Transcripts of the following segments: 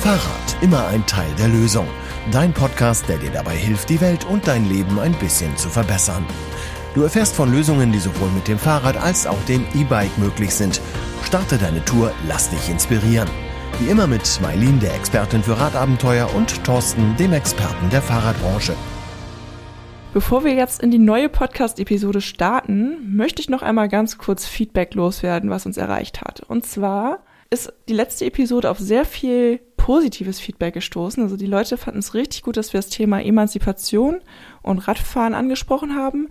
Fahrrad, immer ein Teil der Lösung. Dein Podcast, der dir dabei hilft, die Welt und dein Leben ein bisschen zu verbessern. Du erfährst von Lösungen, die sowohl mit dem Fahrrad als auch dem E-Bike möglich sind. Starte deine Tour, lass dich inspirieren. Wie immer mit Mailin, der Expertin für Radabenteuer, und Thorsten, dem Experten der Fahrradbranche. Bevor wir jetzt in die neue Podcast-Episode starten, möchte ich noch einmal ganz kurz Feedback loswerden, was uns erreicht hat. Und zwar ist die letzte Episode auf sehr viel positives Feedback gestoßen. Also die Leute fanden es richtig gut, dass wir das Thema Emanzipation und Radfahren angesprochen haben.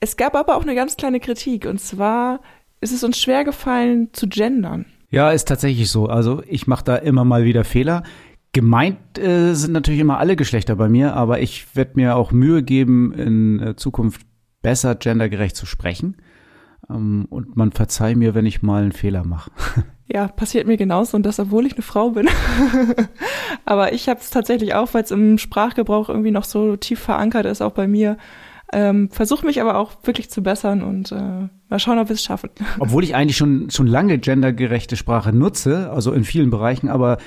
Es gab aber auch eine ganz kleine Kritik. Und zwar ist es uns schwer gefallen zu gendern. Ja, ist tatsächlich so. Also ich mache da immer mal wieder Fehler. Gemeint äh, sind natürlich immer alle Geschlechter bei mir, aber ich werde mir auch Mühe geben, in äh, Zukunft besser gendergerecht zu sprechen. Ähm, und man verzeiht mir, wenn ich mal einen Fehler mache. Ja, passiert mir genauso und das, obwohl ich eine Frau bin. aber ich habe es tatsächlich auch, weil es im Sprachgebrauch irgendwie noch so tief verankert ist, auch bei mir. Ähm, Versuche mich aber auch wirklich zu bessern und äh, mal schauen, ob wir es schaffen. Obwohl ich eigentlich schon, schon lange gendergerechte Sprache nutze, also in vielen Bereichen, aber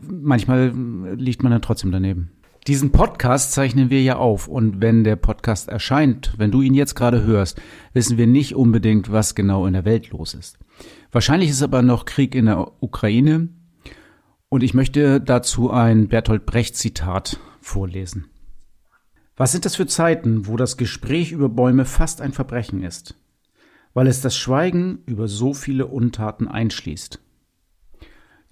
manchmal liegt man dann trotzdem daneben. Diesen Podcast zeichnen wir ja auf und wenn der Podcast erscheint, wenn du ihn jetzt gerade hörst, wissen wir nicht unbedingt, was genau in der Welt los ist. Wahrscheinlich ist aber noch Krieg in der Ukraine und ich möchte dazu ein Bertolt Brecht Zitat vorlesen. Was sind das für Zeiten, wo das Gespräch über Bäume fast ein Verbrechen ist, weil es das Schweigen über so viele Untaten einschließt?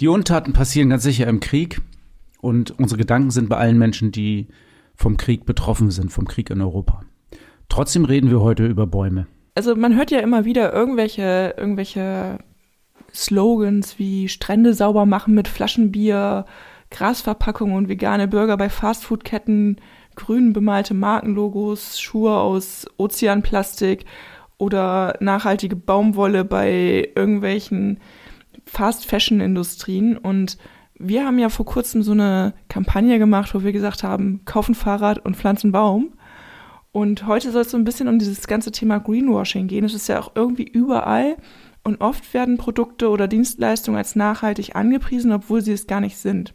Die Untaten passieren ganz sicher im Krieg und unsere Gedanken sind bei allen Menschen, die vom Krieg betroffen sind, vom Krieg in Europa. Trotzdem reden wir heute über Bäume. Also man hört ja immer wieder irgendwelche, irgendwelche Slogans wie Strände sauber machen mit Flaschenbier, Grasverpackungen und vegane Burger bei Fastfoodketten, grün bemalte Markenlogos, Schuhe aus Ozeanplastik oder nachhaltige Baumwolle bei irgendwelchen Fast-Fashion-Industrien. Und wir haben ja vor kurzem so eine Kampagne gemacht, wo wir gesagt haben, kaufen Fahrrad und pflanzen Baum. Und heute soll es so ein bisschen um dieses ganze Thema Greenwashing gehen. Es ist ja auch irgendwie überall. Und oft werden Produkte oder Dienstleistungen als nachhaltig angepriesen, obwohl sie es gar nicht sind.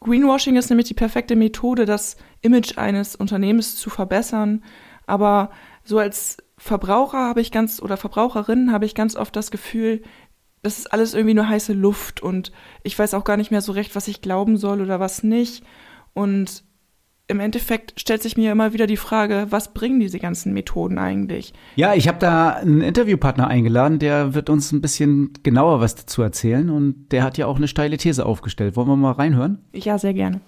Greenwashing ist nämlich die perfekte Methode, das Image eines Unternehmens zu verbessern. Aber so als Verbraucher habe ich ganz oder Verbraucherin habe ich ganz oft das Gefühl, das ist alles irgendwie nur heiße Luft und ich weiß auch gar nicht mehr so recht, was ich glauben soll oder was nicht. Und im Endeffekt stellt sich mir immer wieder die Frage, was bringen diese ganzen Methoden eigentlich? Ja, ich habe da einen Interviewpartner eingeladen, der wird uns ein bisschen genauer was dazu erzählen und der hat ja auch eine steile These aufgestellt. Wollen wir mal reinhören? Ja, sehr gerne.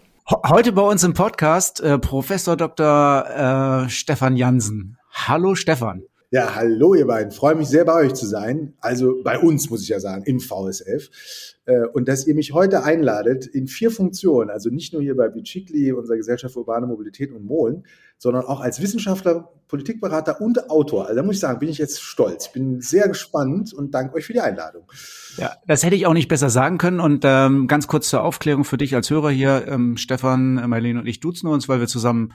Heute bei uns im Podcast äh, Professor Dr. Äh, Stefan Jansen. Hallo Stefan. Ja, hallo ihr beiden. Freue mich sehr bei euch zu sein. Also bei uns muss ich ja sagen, im VSF. Äh, und dass ihr mich heute einladet in vier Funktionen, also nicht nur hier bei Bicicli, unserer Gesellschaft für urbane Mobilität und Molen, sondern auch als Wissenschaftler, Politikberater und Autor. Also da muss ich sagen, bin ich jetzt stolz. Bin sehr gespannt und danke euch für die Einladung. Ja, das hätte ich auch nicht besser sagen können. Und ähm, ganz kurz zur Aufklärung für dich als Hörer hier. Ähm, Stefan, Marlene und ich duzen uns, weil wir zusammen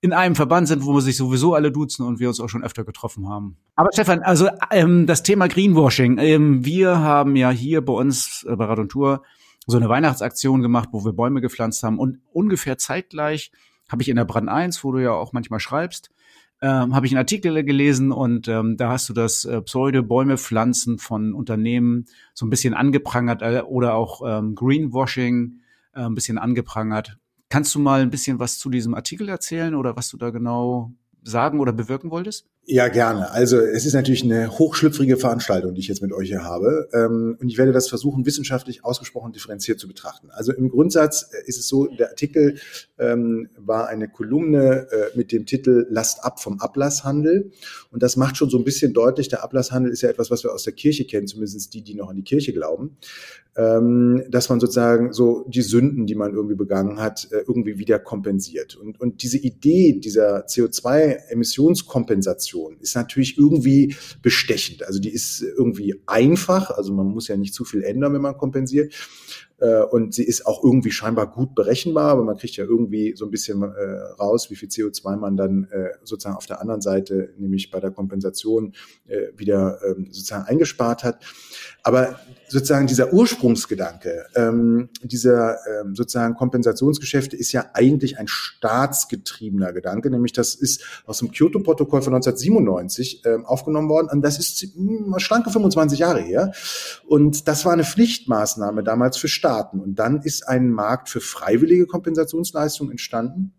in einem Verband sind, wo wir sich sowieso alle duzen und wir uns auch schon öfter getroffen haben. Aber Stefan, also ähm, das Thema Greenwashing. Ähm, wir haben ja hier bei uns äh, bei Rad und Tour so eine Weihnachtsaktion gemacht, wo wir Bäume gepflanzt haben und ungefähr zeitgleich habe ich in der Brand 1, wo du ja auch manchmal schreibst, ähm, habe ich einen Artikel gelesen und ähm, da hast du das äh, Pseudo-Bäume pflanzen von Unternehmen so ein bisschen angeprangert äh, oder auch ähm, Greenwashing äh, ein bisschen angeprangert. Kannst du mal ein bisschen was zu diesem Artikel erzählen oder was du da genau sagen oder bewirken wolltest? Ja, gerne. Also es ist natürlich eine hochschlüpfrige Veranstaltung, die ich jetzt mit euch hier habe. Ähm, und ich werde das versuchen, wissenschaftlich ausgesprochen differenziert zu betrachten. Also im Grundsatz äh, ist es so, der Artikel ähm, war eine Kolumne äh, mit dem Titel Lasst ab vom Ablasshandel. Und das macht schon so ein bisschen deutlich, der Ablasshandel ist ja etwas, was wir aus der Kirche kennen, zumindest die, die noch an die Kirche glauben ähm, dass man sozusagen so die Sünden, die man irgendwie begangen hat, äh, irgendwie wieder kompensiert. Und, und diese Idee dieser CO2-Emissionskompensation ist natürlich irgendwie bestechend. Also die ist irgendwie einfach, also man muss ja nicht zu viel ändern, wenn man kompensiert. Äh, und sie ist auch irgendwie scheinbar gut berechenbar, aber man kriegt ja irgendwie so ein bisschen äh, raus, wie viel CO2 man dann äh, sozusagen auf der anderen Seite, nämlich bei der Kompensation, wieder ähm, sozusagen eingespart hat. Aber sozusagen dieser Ursprungsgedanke ähm, dieser ähm, sozusagen Kompensationsgeschäfte ist ja eigentlich ein staatsgetriebener Gedanke, nämlich das ist aus dem Kyoto-Protokoll von 1997 ähm, aufgenommen worden und das ist hm, schlanke 25 Jahre her. Und das war eine Pflichtmaßnahme damals für Staaten. Und dann ist ein Markt für freiwillige Kompensationsleistungen entstanden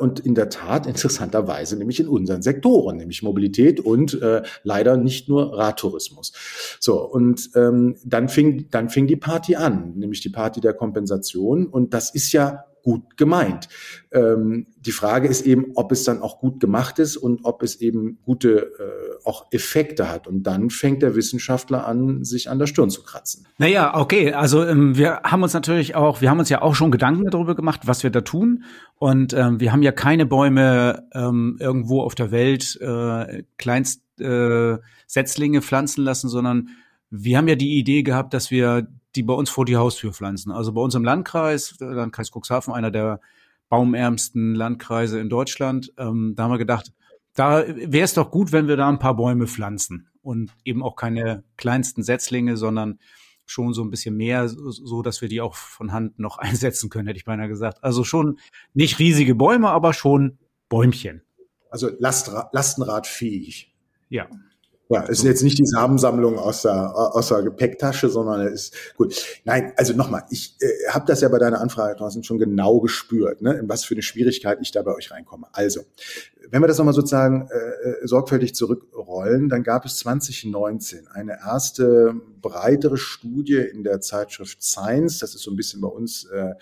und in der Tat interessanterweise nämlich in unseren Sektoren, nämlich Mobilität und äh, leider nicht nur Radtourismus. So, und ähm, dann, fing, dann fing die Party an, nämlich die Party der Kompensation. Und das ist ja gut gemeint. Ähm, die Frage ist eben, ob es dann auch gut gemacht ist und ob es eben gute äh, auch Effekte hat. Und dann fängt der Wissenschaftler an, sich an der Stirn zu kratzen. Naja, okay. Also ähm, wir haben uns natürlich auch, wir haben uns ja auch schon Gedanken darüber gemacht, was wir da tun. Und ähm, wir haben ja keine Bäume ähm, irgendwo auf der Welt äh, kleinst äh, Setzlinge pflanzen lassen, sondern wir haben ja die Idee gehabt, dass wir die bei uns vor die Haustür pflanzen. Also bei uns im Landkreis, der Landkreis Cuxhaven, einer der baumärmsten Landkreise in Deutschland, ähm, da haben wir gedacht, da wäre es doch gut, wenn wir da ein paar Bäume pflanzen und eben auch keine kleinsten Setzlinge, sondern schon so ein bisschen mehr, so dass wir die auch von Hand noch einsetzen können, hätte ich beinahe gesagt. Also schon nicht riesige Bäume, aber schon Bäumchen. Also Lastra lastenradfähig. Ja. Ja, es ist jetzt nicht die Samensammlung aus der, aus der Gepäcktasche, sondern es ist gut. Nein, also nochmal, ich äh, habe das ja bei deiner Anfrage draußen schon genau gespürt, ne, in was für eine Schwierigkeit ich da bei euch reinkomme. Also, wenn wir das nochmal sozusagen äh, äh, sorgfältig zurückrollen, dann gab es 2019 eine erste breitere Studie in der Zeitschrift Science. Das ist so ein bisschen bei uns, äh,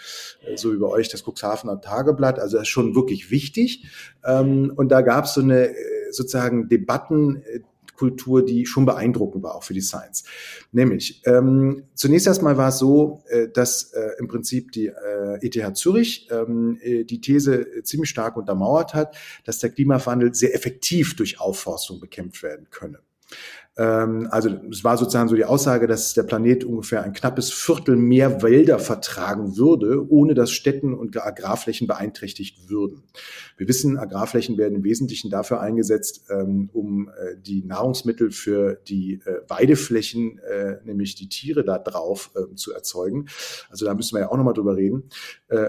so wie bei euch, das Cuxhavener Tageblatt. Also das ist schon wirklich wichtig. Ähm, und da gab es so eine äh, sozusagen Debatten, äh, Kultur, die schon beeindruckend war, auch für die Science. Nämlich, ähm, zunächst erstmal war es so, äh, dass äh, im Prinzip die äh, ETH Zürich ähm, äh, die These ziemlich stark untermauert hat, dass der Klimawandel sehr effektiv durch Aufforstung bekämpft werden könne. Ähm, also es war sozusagen so die Aussage, dass der Planet ungefähr ein knappes Viertel mehr Wälder vertragen würde, ohne dass Städten und Agrarflächen beeinträchtigt würden. Wir wissen, Agrarflächen werden im Wesentlichen dafür eingesetzt, ähm, um äh, die Nahrungsmittel für die äh, Weideflächen, äh, nämlich die Tiere da drauf ähm, zu erzeugen. Also da müssen wir ja auch nochmal drüber reden,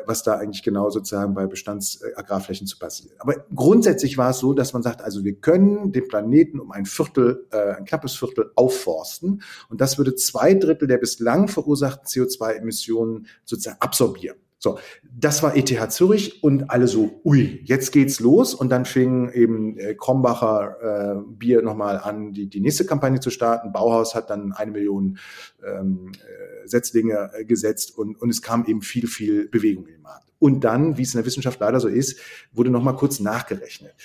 was da eigentlich genau sozusagen bei Bestandsagrarflächen zu passieren. Aber grundsätzlich war es so, dass man sagt, also wir können den Planeten um ein Viertel, ein knappes knappes Viertel aufforsten. Und das würde zwei Drittel der bislang verursachten CO2-Emissionen sozusagen absorbieren. So, das war ETH Zürich und alle so, ui, jetzt geht's los. Und dann fing eben äh, Krombacher äh, Bier nochmal an, die, die nächste Kampagne zu starten. Bauhaus hat dann eine Million ähm, äh, Setzlinge äh, gesetzt und, und es kam eben viel, viel Bewegung in den Markt. Und dann, wie es in der Wissenschaft leider so ist, wurde nochmal kurz nachgerechnet.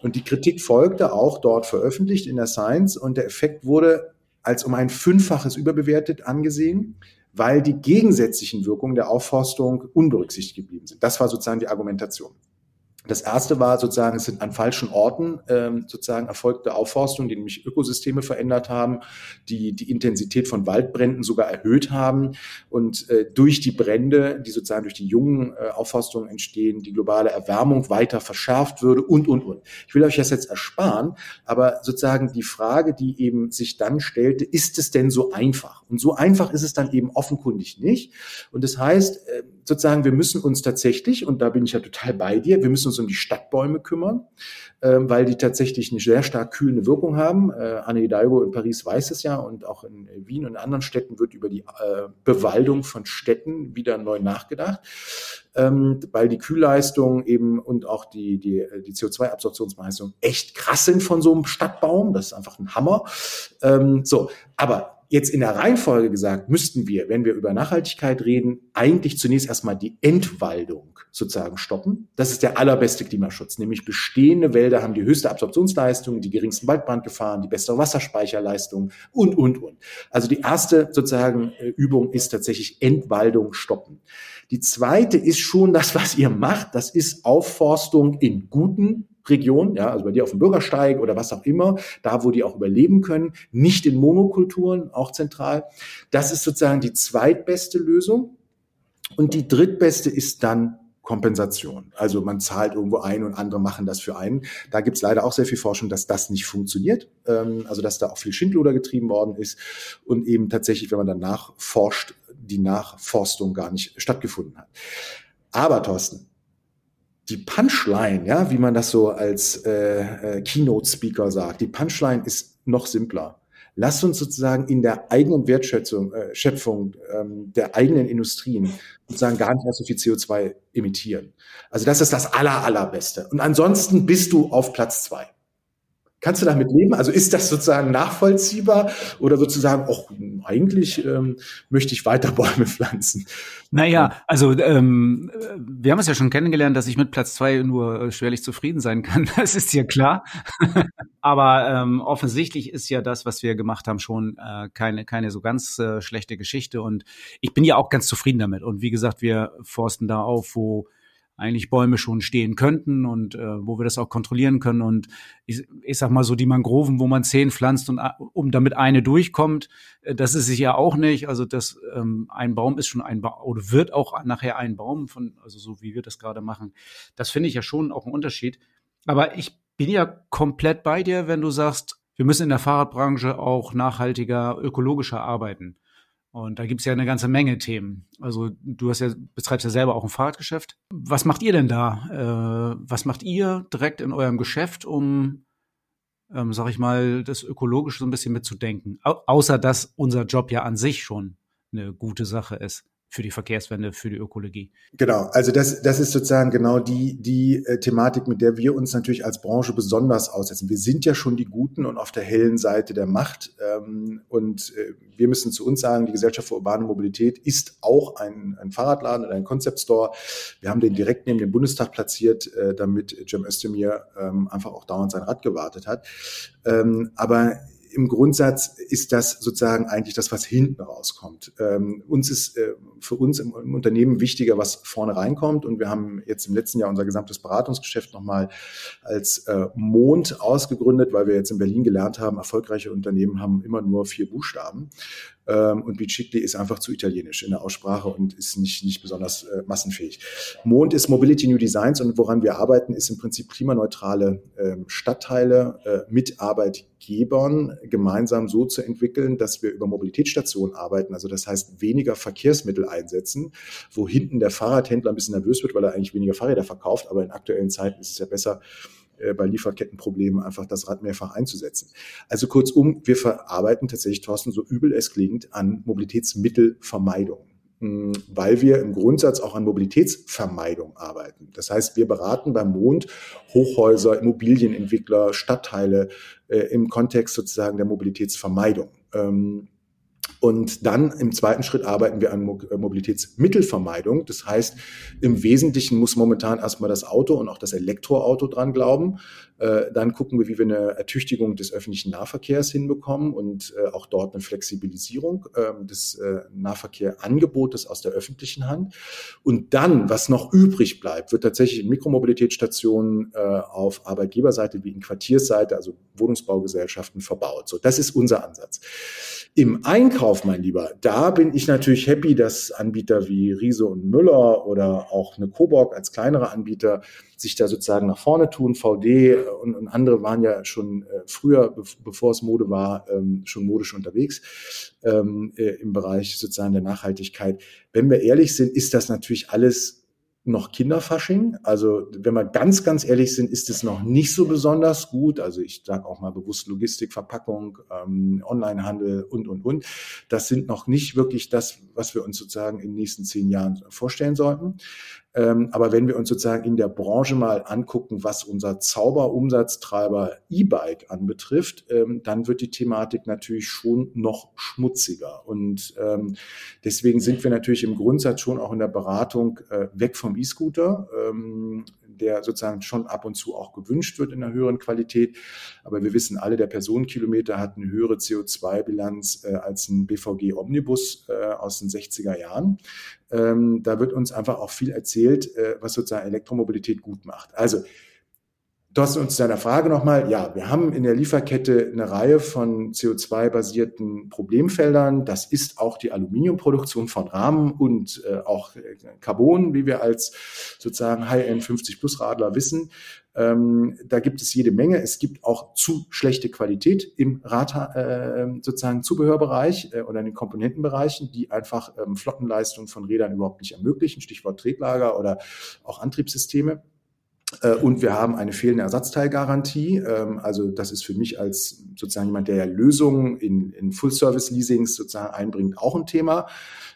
Und die Kritik folgte auch dort veröffentlicht in der Science und der Effekt wurde als um ein Fünffaches überbewertet angesehen weil die gegensätzlichen Wirkungen der Aufforstung unberücksichtigt geblieben sind. Das war sozusagen die Argumentation. Das erste war sozusagen, es sind an falschen Orten ähm, sozusagen erfolgte Aufforstung, die nämlich Ökosysteme verändert haben, die die Intensität von Waldbränden sogar erhöht haben und äh, durch die Brände, die sozusagen durch die jungen äh, Aufforstungen entstehen, die globale Erwärmung weiter verschärft würde und, und, und. Ich will euch das jetzt ersparen, aber sozusagen die Frage, die eben sich dann stellte, ist es denn so einfach? Und so einfach ist es dann eben offenkundig nicht. Und das heißt, äh, sozusagen, wir müssen uns tatsächlich, und da bin ich ja total bei dir, wir müssen uns um die Stadtbäume kümmern, äh, weil die tatsächlich eine sehr stark kühlende Wirkung haben. Äh, Anne Hidalgo in Paris weiß es ja und auch in Wien und anderen Städten wird über die äh, Bewaldung von Städten wieder neu nachgedacht. Ähm, weil die Kühlleistung eben und auch die, die, die CO2-Absorptionsleistung echt krass sind von so einem Stadtbaum. Das ist einfach ein Hammer. Ähm, so, aber jetzt in der Reihenfolge gesagt, müssten wir, wenn wir über Nachhaltigkeit reden, eigentlich zunächst erstmal die Entwaldung sozusagen stoppen. Das ist der allerbeste Klimaschutz, nämlich bestehende Wälder haben die höchste Absorptionsleistung, die geringsten Waldbrandgefahren, die bessere Wasserspeicherleistung und, und, und. Also die erste sozusagen äh, Übung ist tatsächlich Entwaldung stoppen. Die zweite ist schon das, was ihr macht. Das ist Aufforstung in guten Region, ja, also bei dir auf dem Bürgersteig oder was auch immer, da wo die auch überleben können, nicht in Monokulturen, auch zentral. Das ist sozusagen die zweitbeste Lösung. Und die drittbeste ist dann Kompensation. Also man zahlt irgendwo ein und andere machen das für einen. Da gibt's leider auch sehr viel Forschung, dass das nicht funktioniert. Ähm, also dass da auch viel Schindluder getrieben worden ist und eben tatsächlich, wenn man dann nachforscht, die Nachforstung gar nicht stattgefunden hat. Aber Thorsten, die Punchline, ja, wie man das so als äh, äh, Keynote-Speaker sagt, die Punchline ist noch simpler. Lass uns sozusagen in der eigenen Wertschätzung, äh, Schöpfung ähm, der eigenen Industrien sozusagen gar nicht mehr so viel CO2 emittieren. Also das ist das aller, allerbeste. Und ansonsten bist du auf Platz zwei. Kannst du damit leben? Also ist das sozusagen nachvollziehbar oder sozusagen, auch eigentlich ähm, möchte ich weiter Bäume pflanzen? Naja, also ähm, wir haben es ja schon kennengelernt, dass ich mit Platz zwei nur schwerlich zufrieden sein kann. Das ist ja klar. Aber ähm, offensichtlich ist ja das, was wir gemacht haben, schon äh, keine, keine so ganz äh, schlechte Geschichte. Und ich bin ja auch ganz zufrieden damit. Und wie gesagt, wir forsten da auf, wo eigentlich Bäume schon stehen könnten und äh, wo wir das auch kontrollieren können. Und ich, ich sag mal so, die Mangroven, wo man zehn pflanzt und äh, um damit eine durchkommt, äh, das ist es ja auch nicht. Also das ähm, ein Baum ist schon ein Baum oder wird auch nachher ein Baum von, also so wie wir das gerade machen. Das finde ich ja schon auch ein Unterschied. Aber ich bin ja komplett bei dir, wenn du sagst, wir müssen in der Fahrradbranche auch nachhaltiger, ökologischer arbeiten. Und da gibt's ja eine ganze Menge Themen. Also du hast ja, betreibst ja selber auch ein Fahrradgeschäft. Was macht ihr denn da? Äh, was macht ihr direkt in eurem Geschäft, um, ähm, sag ich mal, das ökologisch so ein bisschen mitzudenken? Au außer dass unser Job ja an sich schon eine gute Sache ist für die Verkehrswende, für die Ökologie. Genau, also das, das ist sozusagen genau die, die äh, Thematik, mit der wir uns natürlich als Branche besonders aussetzen. Wir sind ja schon die Guten und auf der hellen Seite der Macht. Ähm, und äh, wir müssen zu uns sagen, die Gesellschaft für urbane Mobilität ist auch ein, ein Fahrradladen oder ein Concept Store. Wir haben den direkt neben dem Bundestag platziert, äh, damit Cem Özdemir ähm, einfach auch dauernd sein Rad gewartet hat. Ähm, aber im Grundsatz ist das sozusagen eigentlich das, was hinten rauskommt. Ähm, uns ist äh, für uns im, im, Unternehmen wichtiger, was vorne reinkommt. Und wir haben jetzt im letzten Jahr unser gesamtes Beratungsgeschäft nochmal als äh, Mond ausgegründet, weil wir jetzt in Berlin gelernt haben, erfolgreiche Unternehmen haben immer nur vier Buchstaben. Ähm, und Bicicli ist einfach zu italienisch in der Aussprache und ist nicht, nicht besonders äh, massenfähig. Mond ist Mobility New Designs und woran wir arbeiten, ist im Prinzip klimaneutrale äh, Stadtteile äh, mit Arbeitgebern gemeinsam so zu entwickeln, dass wir über Mobilitätsstationen arbeiten. Also das heißt, weniger Verkehrsmittel einsetzen, wo hinten der Fahrradhändler ein bisschen nervös wird, weil er eigentlich weniger Fahrräder verkauft. Aber in aktuellen Zeiten ist es ja besser, bei Lieferkettenproblemen einfach das Rad mehrfach einzusetzen. Also kurzum, wir verarbeiten tatsächlich, Thorsten, so übel es klingt, an Mobilitätsmittelvermeidung hm, weil wir im Grundsatz auch an Mobilitätsvermeidung arbeiten. Das heißt, wir beraten beim Mond Hochhäuser, Immobilienentwickler, Stadtteile äh, im Kontext sozusagen der Mobilitätsvermeidung. Ähm, und dann im zweiten Schritt arbeiten wir an äh, Mobilitätsmittelvermeidung. Das heißt, im Wesentlichen muss momentan erstmal das Auto und auch das Elektroauto dran glauben. Äh, dann gucken wir, wie wir eine Ertüchtigung des öffentlichen Nahverkehrs hinbekommen und äh, auch dort eine Flexibilisierung ähm, des Nahverkehrangebotes aus der öffentlichen Hand. Und dann, was noch übrig bleibt, wird tatsächlich in Mikromobilitätsstationen auf Arbeitgeberseite wie in Quartiersseite, also Wohnungsbaugesellschaften verbaut. So, das ist unser Ansatz. Im Einkauf, mein Lieber, da bin ich natürlich happy, dass Anbieter wie Riese und Müller oder auch eine Coburg als kleinere Anbieter sich da sozusagen nach vorne tun. VD und, und andere waren ja schon äh, früher, be bevor es Mode war, ähm, schon modisch unterwegs ähm, äh, im Bereich sozusagen der Nachhaltigkeit. Wenn wir ehrlich sind, ist das natürlich alles noch Kinderfasching. Also wenn wir ganz, ganz ehrlich sind, ist es noch nicht so besonders gut. Also ich sage auch mal bewusst Logistik, Verpackung, ähm, Onlinehandel und, und, und. Das sind noch nicht wirklich das, was wir uns sozusagen in den nächsten zehn Jahren vorstellen sollten. Ähm, aber wenn wir uns sozusagen in der Branche mal angucken, was unser Zauberumsatztreiber E-Bike anbetrifft, ähm, dann wird die Thematik natürlich schon noch schmutziger. Und ähm, deswegen sind wir natürlich im Grundsatz schon auch in der Beratung äh, weg vom E-Scooter. Der sozusagen schon ab und zu auch gewünscht wird in einer höheren Qualität. Aber wir wissen alle, der Personenkilometer hat eine höhere CO2-Bilanz äh, als ein BVG Omnibus äh, aus den 60er Jahren. Ähm, da wird uns einfach auch viel erzählt, äh, was sozusagen Elektromobilität gut macht. Also Thorsten, uns deiner Frage nochmal. Ja, wir haben in der Lieferkette eine Reihe von CO2-basierten Problemfeldern. Das ist auch die Aluminiumproduktion von Rahmen und äh, auch äh, Carbon, wie wir als sozusagen High-End 50 Plus Radler wissen. Ähm, da gibt es jede Menge. Es gibt auch zu schlechte Qualität im Rad, äh, sozusagen Zubehörbereich äh, oder in den Komponentenbereichen, die einfach ähm, Flottenleistung von Rädern überhaupt nicht ermöglichen. Stichwort Tretlager oder auch Antriebssysteme. Äh, und wir haben eine fehlende Ersatzteilgarantie. Ähm, also das ist für mich als sozusagen jemand, der ja Lösungen in, in Full-Service-Leasings sozusagen einbringt, auch ein Thema.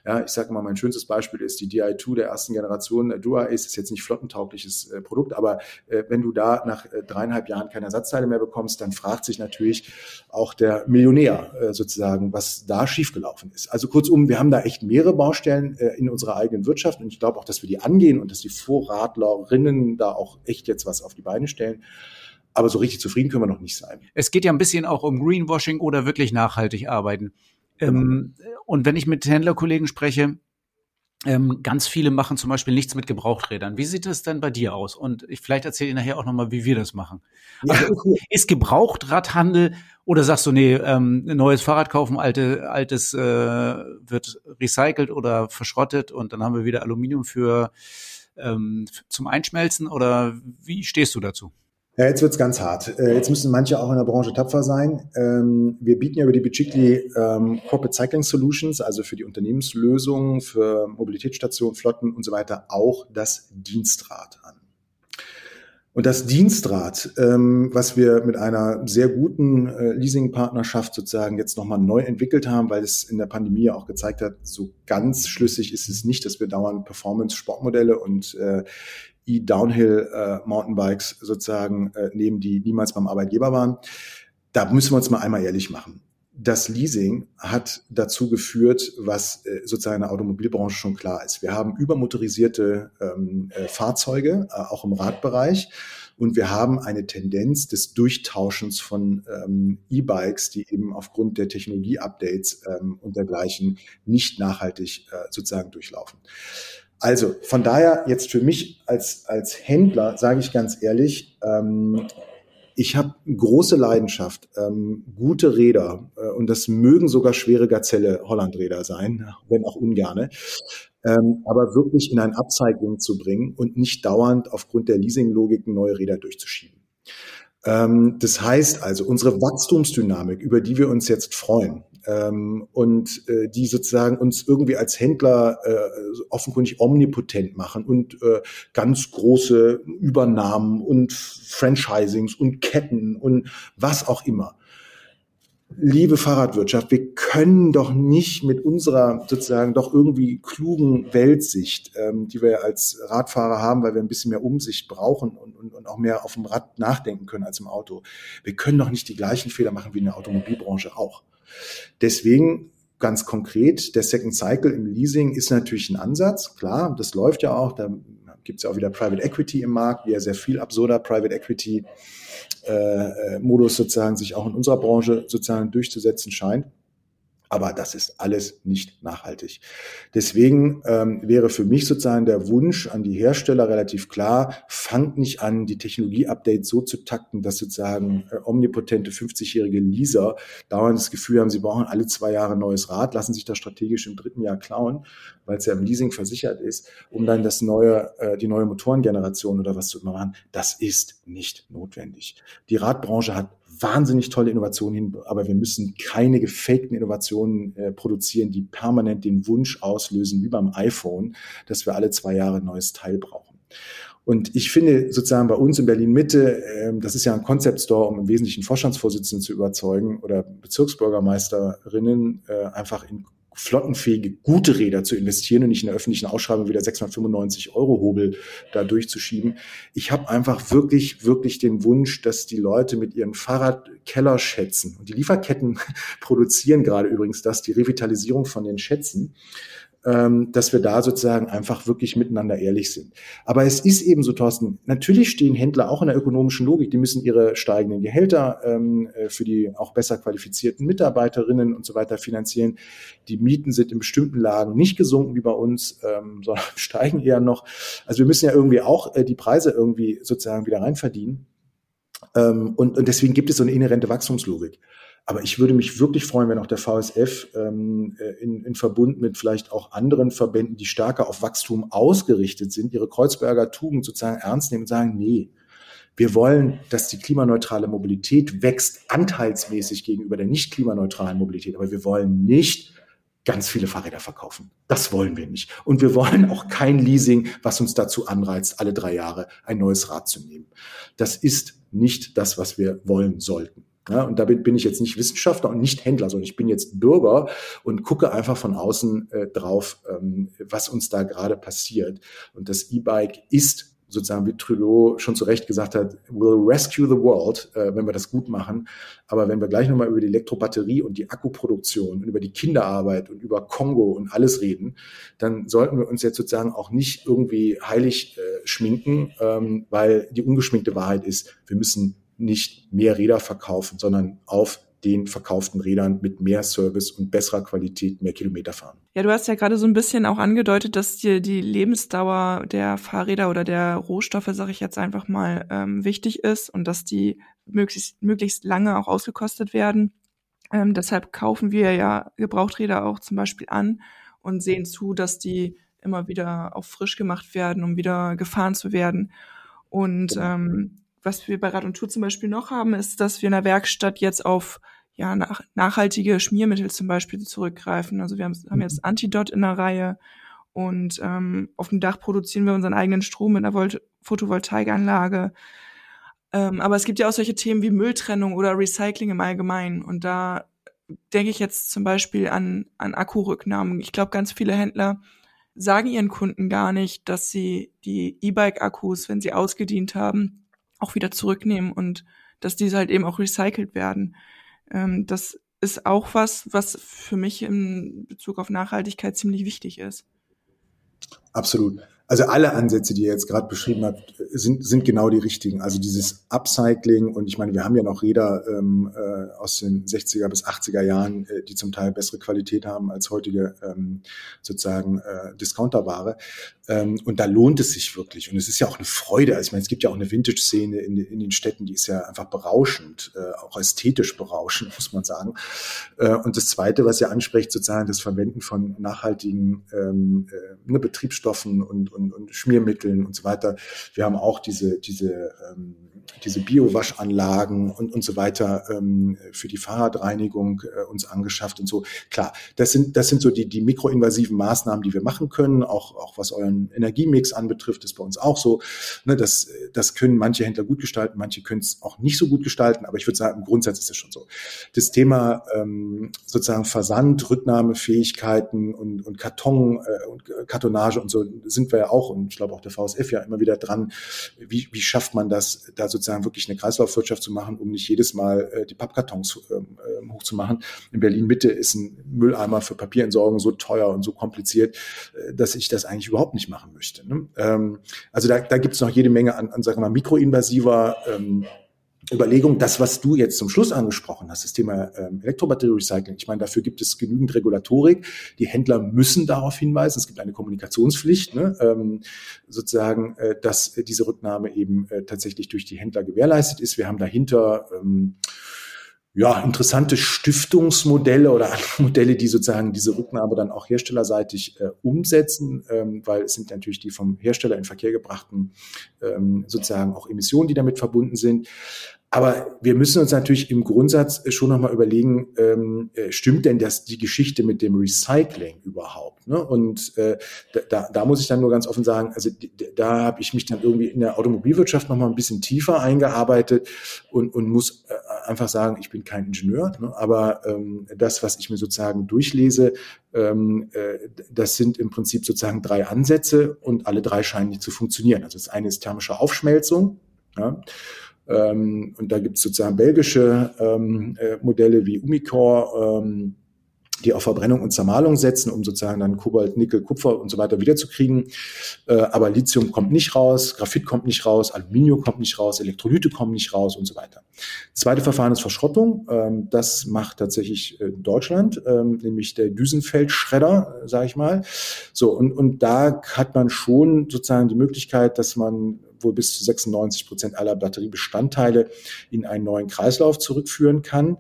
Ja, ich sage mal, mein schönstes Beispiel ist die DI2 der ersten Generation. Dua Ace ist jetzt nicht flottentaugliches äh, Produkt, aber äh, wenn du da nach äh, dreieinhalb Jahren keine Ersatzteile mehr bekommst, dann fragt sich natürlich auch der Millionär äh, sozusagen, was da schiefgelaufen ist. Also kurzum, wir haben da echt mehrere Baustellen äh, in unserer eigenen Wirtschaft und ich glaube auch, dass wir die angehen und dass die Vorradlerinnen da auch echt jetzt was auf die Beine stellen. Aber so richtig zufrieden können wir noch nicht sein. Es geht ja ein bisschen auch um Greenwashing oder wirklich nachhaltig arbeiten. Ähm, und wenn ich mit Händlerkollegen spreche, ähm, ganz viele machen zum Beispiel nichts mit Gebrauchträdern. Wie sieht das denn bei dir aus? Und ich, vielleicht erzähle ich nachher auch nochmal, wie wir das machen. Ja. Also ist, ist Gebrauchtradhandel oder sagst du, nee, ähm, ein neues Fahrrad kaufen, alte, altes äh, wird recycelt oder verschrottet und dann haben wir wieder Aluminium für ähm, zum Einschmelzen oder wie stehst du dazu? Ja, jetzt wird's ganz hart. Äh, jetzt müssen manche auch in der Branche tapfer sein. Ähm, wir bieten ja über die Bicicli ähm, Corporate Cycling Solutions, also für die Unternehmenslösungen, für Mobilitätsstationen, Flotten und so weiter, auch das Dienstrad an. Und das Dienstrad, ähm, was wir mit einer sehr guten äh, Leasingpartnerschaft sozusagen jetzt nochmal neu entwickelt haben, weil es in der Pandemie auch gezeigt hat, so ganz schlüssig ist es nicht, dass wir dauernd Performance-Sportmodelle und äh, E-Downhill-Mountainbikes äh, sozusagen äh, nehmen, die niemals beim Arbeitgeber waren. Da müssen wir uns mal einmal ehrlich machen. Das Leasing hat dazu geführt, was äh, sozusagen in der Automobilbranche schon klar ist. Wir haben übermotorisierte ähm, äh, Fahrzeuge, äh, auch im Radbereich. Und wir haben eine Tendenz des Durchtauschens von ähm, E-Bikes, die eben aufgrund der Technologie-Updates ähm, und dergleichen nicht nachhaltig äh, sozusagen durchlaufen. Also von daher jetzt für mich als, als Händler sage ich ganz ehrlich, ähm, ich habe große Leidenschaft, ähm, gute Räder äh, und das mögen sogar schwere Gazelle Hollandräder sein, wenn auch ungerne, ähm, aber wirklich in ein Upcycling zu bringen und nicht dauernd aufgrund der Leasing-Logiken neue Räder durchzuschieben. Ähm, das heißt also, unsere Wachstumsdynamik, über die wir uns jetzt freuen, ähm, und äh, die sozusagen uns irgendwie als Händler äh, offenkundig omnipotent machen und äh, ganz große Übernahmen und Franchisings und Ketten und was auch immer. Liebe Fahrradwirtschaft, wir können doch nicht mit unserer sozusagen doch irgendwie klugen Weltsicht, ähm, die wir als Radfahrer haben, weil wir ein bisschen mehr Umsicht brauchen und, und, und auch mehr auf dem Rad nachdenken können als im Auto. Wir können doch nicht die gleichen Fehler machen wie in der Automobilbranche auch. Deswegen ganz konkret, der Second Cycle im Leasing ist natürlich ein Ansatz, klar, das läuft ja auch, da gibt es ja auch wieder Private Equity im Markt, wie ja sehr viel absurder Private Equity äh, äh, Modus sozusagen sich auch in unserer Branche sozusagen durchzusetzen scheint. Aber das ist alles nicht nachhaltig. Deswegen ähm, wäre für mich sozusagen der Wunsch an die Hersteller relativ klar, fangt nicht an, die Technologie-Updates so zu takten, dass sozusagen äh, omnipotente 50-jährige Leaser dauernd das Gefühl haben, sie brauchen alle zwei Jahre neues Rad, lassen sich das strategisch im dritten Jahr klauen, weil es ja im Leasing versichert ist, um dann das neue, äh, die neue Motorengeneration oder was zu machen. Das ist nicht notwendig. Die Radbranche hat wahnsinnig tolle Innovationen hin, aber wir müssen keine gefakten Innovationen äh, produzieren, die permanent den Wunsch auslösen, wie beim iPhone, dass wir alle zwei Jahre ein neues Teil brauchen. Und ich finde sozusagen bei uns in Berlin Mitte, äh, das ist ja ein Concept Store, um im Wesentlichen Vorstandsvorsitzenden zu überzeugen oder Bezirksbürgermeisterinnen äh, einfach in flottenfähige, gute Räder zu investieren und nicht in der öffentlichen Ausschreibung wieder 695 Euro Hobel da durchzuschieben. Ich habe einfach wirklich, wirklich den Wunsch, dass die Leute mit ihren Fahrradkeller schätzen. Und die Lieferketten produzieren gerade übrigens das, die Revitalisierung von den Schätzen dass wir da sozusagen einfach wirklich miteinander ehrlich sind. Aber es ist eben so, Thorsten, natürlich stehen Händler auch in der ökonomischen Logik, die müssen ihre steigenden Gehälter ähm, äh, für die auch besser qualifizierten Mitarbeiterinnen und so weiter finanzieren. Die Mieten sind in bestimmten Lagen nicht gesunken wie bei uns, ähm, sondern steigen eher noch. Also wir müssen ja irgendwie auch äh, die Preise irgendwie sozusagen wieder reinverdienen. Ähm, und, und deswegen gibt es so eine inhärente Wachstumslogik. Aber ich würde mich wirklich freuen, wenn auch der VSF ähm, äh, in, in Verbund mit vielleicht auch anderen Verbänden, die stärker auf Wachstum ausgerichtet sind, ihre Kreuzberger Tugend sozusagen ernst nehmen und sagen, nee, wir wollen, dass die klimaneutrale Mobilität wächst, anteilsmäßig gegenüber der nicht klimaneutralen Mobilität. Aber wir wollen nicht ganz viele Fahrräder verkaufen. Das wollen wir nicht. Und wir wollen auch kein Leasing, was uns dazu anreizt, alle drei Jahre ein neues Rad zu nehmen. Das ist nicht das, was wir wollen sollten. Ja, und da bin, bin ich jetzt nicht Wissenschaftler und nicht Händler, sondern ich bin jetzt Bürger und gucke einfach von außen äh, drauf, ähm, was uns da gerade passiert. Und das E-Bike ist sozusagen, wie Trudeau schon zu Recht gesagt hat, will rescue the world, äh, wenn wir das gut machen. Aber wenn wir gleich nochmal über die Elektrobatterie und die Akkuproduktion und über die Kinderarbeit und über Kongo und alles reden, dann sollten wir uns jetzt sozusagen auch nicht irgendwie heilig äh, schminken, ähm, weil die ungeschminkte Wahrheit ist, wir müssen nicht mehr Räder verkaufen, sondern auf den verkauften Rädern mit mehr Service und besserer Qualität mehr Kilometer fahren. Ja, du hast ja gerade so ein bisschen auch angedeutet, dass dir die Lebensdauer der Fahrräder oder der Rohstoffe, sage ich jetzt einfach mal, ähm, wichtig ist und dass die möglichst, möglichst lange auch ausgekostet werden. Ähm, deshalb kaufen wir ja Gebrauchträder auch zum Beispiel an und sehen zu, dass die immer wieder auf frisch gemacht werden, um wieder gefahren zu werden. Und genau. ähm, was wir bei Rad und Tour zum Beispiel noch haben, ist, dass wir in der Werkstatt jetzt auf ja, nach, nachhaltige Schmiermittel zum Beispiel zurückgreifen. Also wir haben, haben jetzt mhm. Antidot in der Reihe und ähm, auf dem Dach produzieren wir unseren eigenen Strom mit einer Volt Photovoltaikanlage. Ähm, aber es gibt ja auch solche Themen wie Mülltrennung oder Recycling im Allgemeinen. Und da denke ich jetzt zum Beispiel an, an Akkurücknahmen. Ich glaube, ganz viele Händler sagen ihren Kunden gar nicht, dass sie die E-Bike-Akkus, wenn sie ausgedient haben, auch wieder zurücknehmen und dass diese halt eben auch recycelt werden. Ähm, das ist auch was, was für mich in Bezug auf Nachhaltigkeit ziemlich wichtig ist. Absolut. Also alle Ansätze, die ihr jetzt gerade beschrieben habt, sind, sind genau die richtigen. Also dieses Upcycling und ich meine, wir haben ja noch Räder ähm, äh, aus den 60er bis 80er Jahren, äh, die zum Teil bessere Qualität haben als heutige ähm, sozusagen äh, Discounterware. Ähm, und da lohnt es sich wirklich. Und es ist ja auch eine Freude. Also ich meine, es gibt ja auch eine Vintage-Szene in, in den Städten, die ist ja einfach berauschend, äh, auch ästhetisch berauschend, muss man sagen. Äh, und das Zweite, was ihr anspricht, sozusagen das Verwenden von nachhaltigen ähm, äh, ne, Betriebsstoffen und und, und Schmiermitteln und so weiter. Wir haben auch diese, diese, ähm, diese Biowaschanlagen und, und so weiter ähm, für die Fahrradreinigung äh, uns angeschafft und so. Klar, das sind, das sind so die, die mikroinvasiven Maßnahmen, die wir machen können, auch, auch was euren Energiemix anbetrifft, ist bei uns auch so. Ne, das, das können manche Händler gut gestalten, manche können es auch nicht so gut gestalten, aber ich würde sagen, im Grundsatz ist es schon so. Das Thema ähm, sozusagen Versand, Rücknahmefähigkeiten und, und Karton äh, und Kartonage und so sind wir ja auch und ich glaube auch der VSF ja immer wieder dran, wie, wie schafft man das, da sozusagen wirklich eine Kreislaufwirtschaft zu machen, um nicht jedes Mal äh, die Pappkartons äh, hochzumachen. In Berlin Mitte ist ein Mülleimer für Papierentsorgung so teuer und so kompliziert, äh, dass ich das eigentlich überhaupt nicht machen möchte. Ne? Ähm, also da, da gibt es noch jede Menge an, an sagen wir mal, mikroinvasiver ähm, Überlegung, das, was du jetzt zum Schluss angesprochen hast, das Thema ähm, Elektrobatterie-Recycling. Ich meine, dafür gibt es genügend Regulatorik. Die Händler müssen darauf hinweisen. Es gibt eine Kommunikationspflicht, ne, ähm, sozusagen, äh, dass diese Rücknahme eben äh, tatsächlich durch die Händler gewährleistet ist. Wir haben dahinter ähm, ja, interessante Stiftungsmodelle oder andere Modelle, die sozusagen diese Rücknahme dann auch herstellerseitig äh, umsetzen, ähm, weil es sind natürlich die vom Hersteller in Verkehr gebrachten ähm, sozusagen auch Emissionen, die damit verbunden sind. Aber wir müssen uns natürlich im Grundsatz schon nochmal überlegen, ähm, äh, stimmt denn das die Geschichte mit dem Recycling überhaupt? Ne? Und äh, da, da muss ich dann nur ganz offen sagen, also da habe ich mich dann irgendwie in der Automobilwirtschaft nochmal ein bisschen tiefer eingearbeitet und, und muss äh, einfach sagen, ich bin kein Ingenieur, ne? aber ähm, das, was ich mir sozusagen durchlese, ähm, äh, das sind im Prinzip sozusagen drei Ansätze und alle drei scheinen nicht zu funktionieren. Also das eine ist thermische Aufschmelzung. Ja? Ähm, und da gibt es sozusagen belgische ähm, äh, Modelle wie Umicore, ähm, die auf Verbrennung und Zermalung setzen, um sozusagen dann Kobalt, Nickel, Kupfer und so weiter wiederzukriegen. Äh, aber Lithium kommt nicht raus, Graphit kommt nicht raus, Aluminium kommt nicht raus, Elektrolyte kommen nicht raus und so weiter. Zweite Verfahren ist Verschrottung. Ähm, das macht tatsächlich äh, Deutschland, ähm, nämlich der Düsenfeldschredder, äh, sage ich mal. So, und, und da hat man schon sozusagen die Möglichkeit, dass man wohl bis zu 96 Prozent aller Batteriebestandteile in einen neuen Kreislauf zurückführen kann.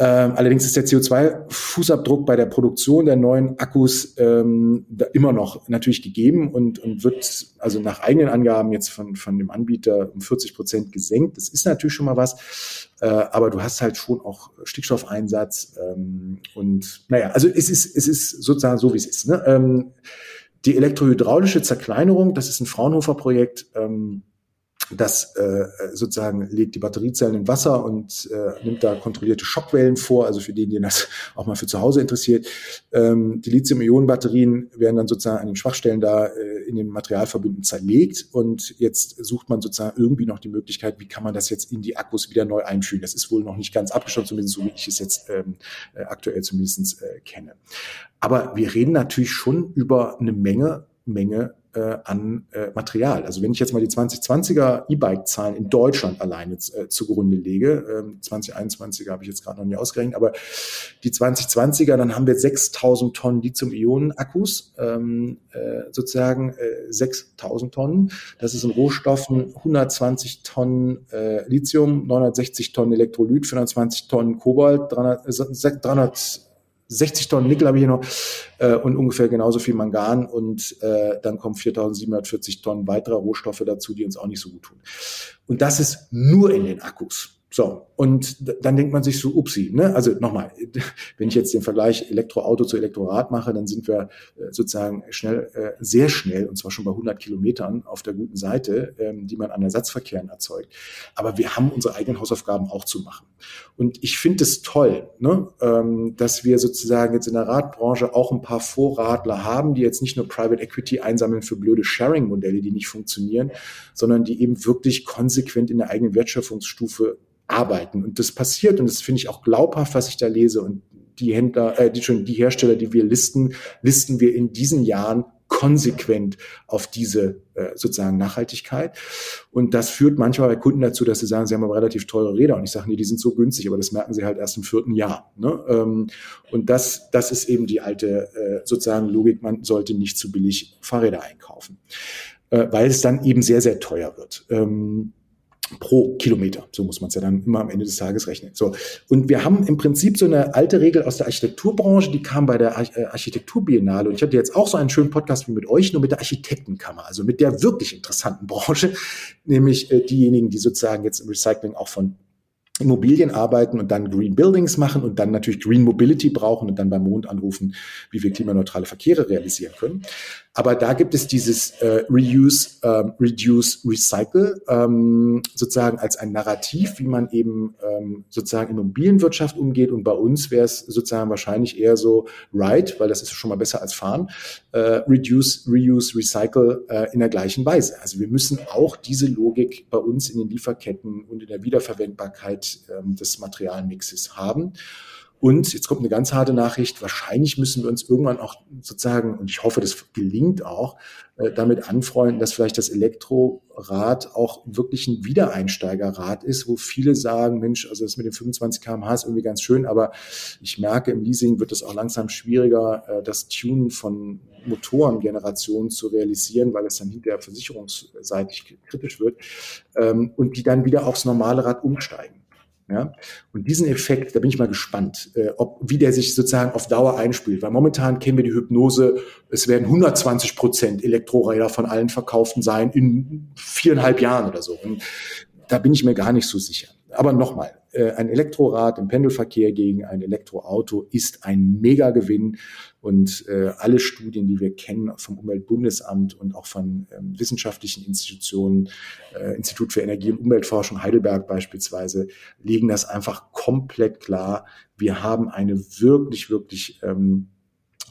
Ähm, allerdings ist der CO2-Fußabdruck bei der Produktion der neuen Akkus ähm, immer noch natürlich gegeben und, und wird also nach eigenen Angaben jetzt von, von dem Anbieter um 40 Prozent gesenkt. Das ist natürlich schon mal was, äh, aber du hast halt schon auch Stickstoffeinsatz ähm, und naja, also es ist, es ist sozusagen so, wie es ist. Ne? Ähm, die elektrohydraulische Zerkleinerung, das ist ein Fraunhofer-Projekt. Ähm, das äh, sozusagen legt die Batteriezellen in Wasser und äh, nimmt da kontrollierte Schockwellen vor, also für den, die das auch mal für zu Hause interessiert. Ähm, die Lithium-Ionen-Batterien werden dann sozusagen an den Schwachstellen da äh, in den Materialverbünden zerlegt und jetzt sucht man sozusagen irgendwie noch die Möglichkeit, wie kann man das jetzt in die Akkus wieder neu einfügen. Das ist wohl noch nicht ganz abgeschlossen, zumindest so wie ich es jetzt ähm, äh, aktuell zumindest äh, kenne. Aber wir reden natürlich schon über eine Menge, Menge äh, an äh, Material. Also wenn ich jetzt mal die 2020er E-Bike-Zahlen in Deutschland alleine äh, zugrunde lege, ähm, 2021er habe ich jetzt gerade noch nicht ausgerechnet, aber die 2020er, dann haben wir 6000 Tonnen Lithium-Ionen-Akkus, ähm, äh, sozusagen äh, 6000 Tonnen. Das ist in Rohstoffen 120 Tonnen äh, Lithium, 960 Tonnen Elektrolyt, 420 Tonnen Kobalt, 300, 300 60 Tonnen Nickel habe ich hier noch äh, und ungefähr genauso viel Mangan und äh, dann kommen 4.740 Tonnen weiterer Rohstoffe dazu, die uns auch nicht so gut tun. Und das ist nur in den Akkus. So, und dann denkt man sich so, upsi, ne? Also nochmal, wenn ich jetzt den Vergleich Elektroauto zu Elektrorad mache, dann sind wir äh, sozusagen schnell, äh, sehr schnell, und zwar schon bei 100 Kilometern auf der guten Seite, ähm, die man an Ersatzverkehren erzeugt. Aber wir haben unsere eigenen Hausaufgaben auch zu machen. Und ich finde es toll, ne? Ähm, dass wir sozusagen jetzt in der Radbranche auch ein paar Vorradler haben, die jetzt nicht nur Private Equity einsammeln für blöde Sharing-Modelle, die nicht funktionieren, sondern die eben wirklich konsequent in der eigenen Wertschöpfungsstufe arbeiten. Und das passiert und das finde ich auch glaubhaft, was ich da lese. Und die Händler, äh, die, schon die Hersteller, die wir listen, listen wir in diesen Jahren konsequent auf diese äh, sozusagen Nachhaltigkeit. Und das führt manchmal bei Kunden dazu, dass sie sagen, sie haben aber relativ teure Räder. Und ich sage, nee, die sind so günstig, aber das merken sie halt erst im vierten Jahr. Ne? Ähm, und das, das ist eben die alte äh, sozusagen Logik, man sollte nicht zu billig Fahrräder einkaufen, äh, weil es dann eben sehr, sehr teuer wird. Ähm, pro Kilometer. So muss man es ja dann immer am Ende des Tages rechnen. So. Und wir haben im Prinzip so eine alte Regel aus der Architekturbranche, die kam bei der äh, Architekturbiennale. Und ich hatte jetzt auch so einen schönen Podcast wie mit euch, nur mit der Architektenkammer, also mit der wirklich interessanten Branche, nämlich äh, diejenigen, die sozusagen jetzt im Recycling auch von Immobilien arbeiten und dann Green Buildings machen und dann natürlich Green Mobility brauchen und dann beim Mond anrufen, wie wir klimaneutrale Verkehre realisieren können. Aber da gibt es dieses äh, Reuse, ähm, Reduce, Recycle ähm, sozusagen als ein Narrativ, wie man eben ähm, sozusagen Immobilienwirtschaft umgeht. Und bei uns wäre es sozusagen wahrscheinlich eher so Ride, weil das ist schon mal besser als Fahren, äh, Reduce, Reuse, Recycle äh, in der gleichen Weise. Also wir müssen auch diese Logik bei uns in den Lieferketten und in der Wiederverwendbarkeit ähm, des Materialmixes haben. Und jetzt kommt eine ganz harte Nachricht. Wahrscheinlich müssen wir uns irgendwann auch sozusagen, und ich hoffe, das gelingt auch, äh, damit anfreunden, dass vielleicht das Elektrorad auch wirklich ein Wiedereinsteigerrad ist, wo viele sagen, Mensch, also das mit den 25 kmh ist irgendwie ganz schön, aber ich merke, im Leasing wird es auch langsam schwieriger, äh, das Tunen von Motorengenerationen zu realisieren, weil es dann hinterher versicherungsseitig kritisch wird, ähm, und die dann wieder aufs normale Rad umsteigen. Ja? Und diesen Effekt, da bin ich mal gespannt, äh, ob, wie der sich sozusagen auf Dauer einspielt. Weil momentan kennen wir die Hypnose, es werden 120 Prozent Elektroräder von allen verkauften sein in viereinhalb Jahren oder so. Und da bin ich mir gar nicht so sicher. Aber nochmal, äh, ein Elektrorad im Pendelverkehr gegen ein Elektroauto ist ein Megagewinn. Und äh, alle Studien, die wir kennen vom Umweltbundesamt und auch von ähm, wissenschaftlichen Institutionen, äh, Institut für Energie- und Umweltforschung Heidelberg beispielsweise, legen das einfach komplett klar. Wir haben eine wirklich, wirklich ähm,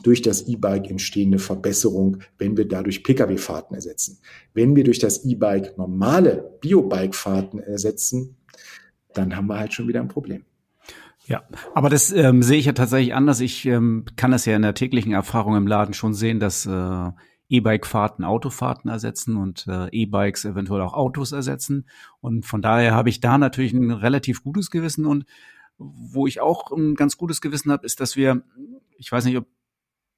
durch das E-Bike entstehende Verbesserung, wenn wir dadurch Pkw-Fahrten ersetzen. Wenn wir durch das E-Bike normale Biobike-Fahrten ersetzen, dann haben wir halt schon wieder ein Problem. Ja, aber das ähm, sehe ich ja tatsächlich anders. Ich ähm, kann das ja in der täglichen Erfahrung im Laden schon sehen, dass äh, E-Bike-Fahrten Autofahrten ersetzen und äh, E-Bikes eventuell auch Autos ersetzen. Und von daher habe ich da natürlich ein relativ gutes Gewissen. Und wo ich auch ein ganz gutes Gewissen habe, ist, dass wir, ich weiß nicht, ob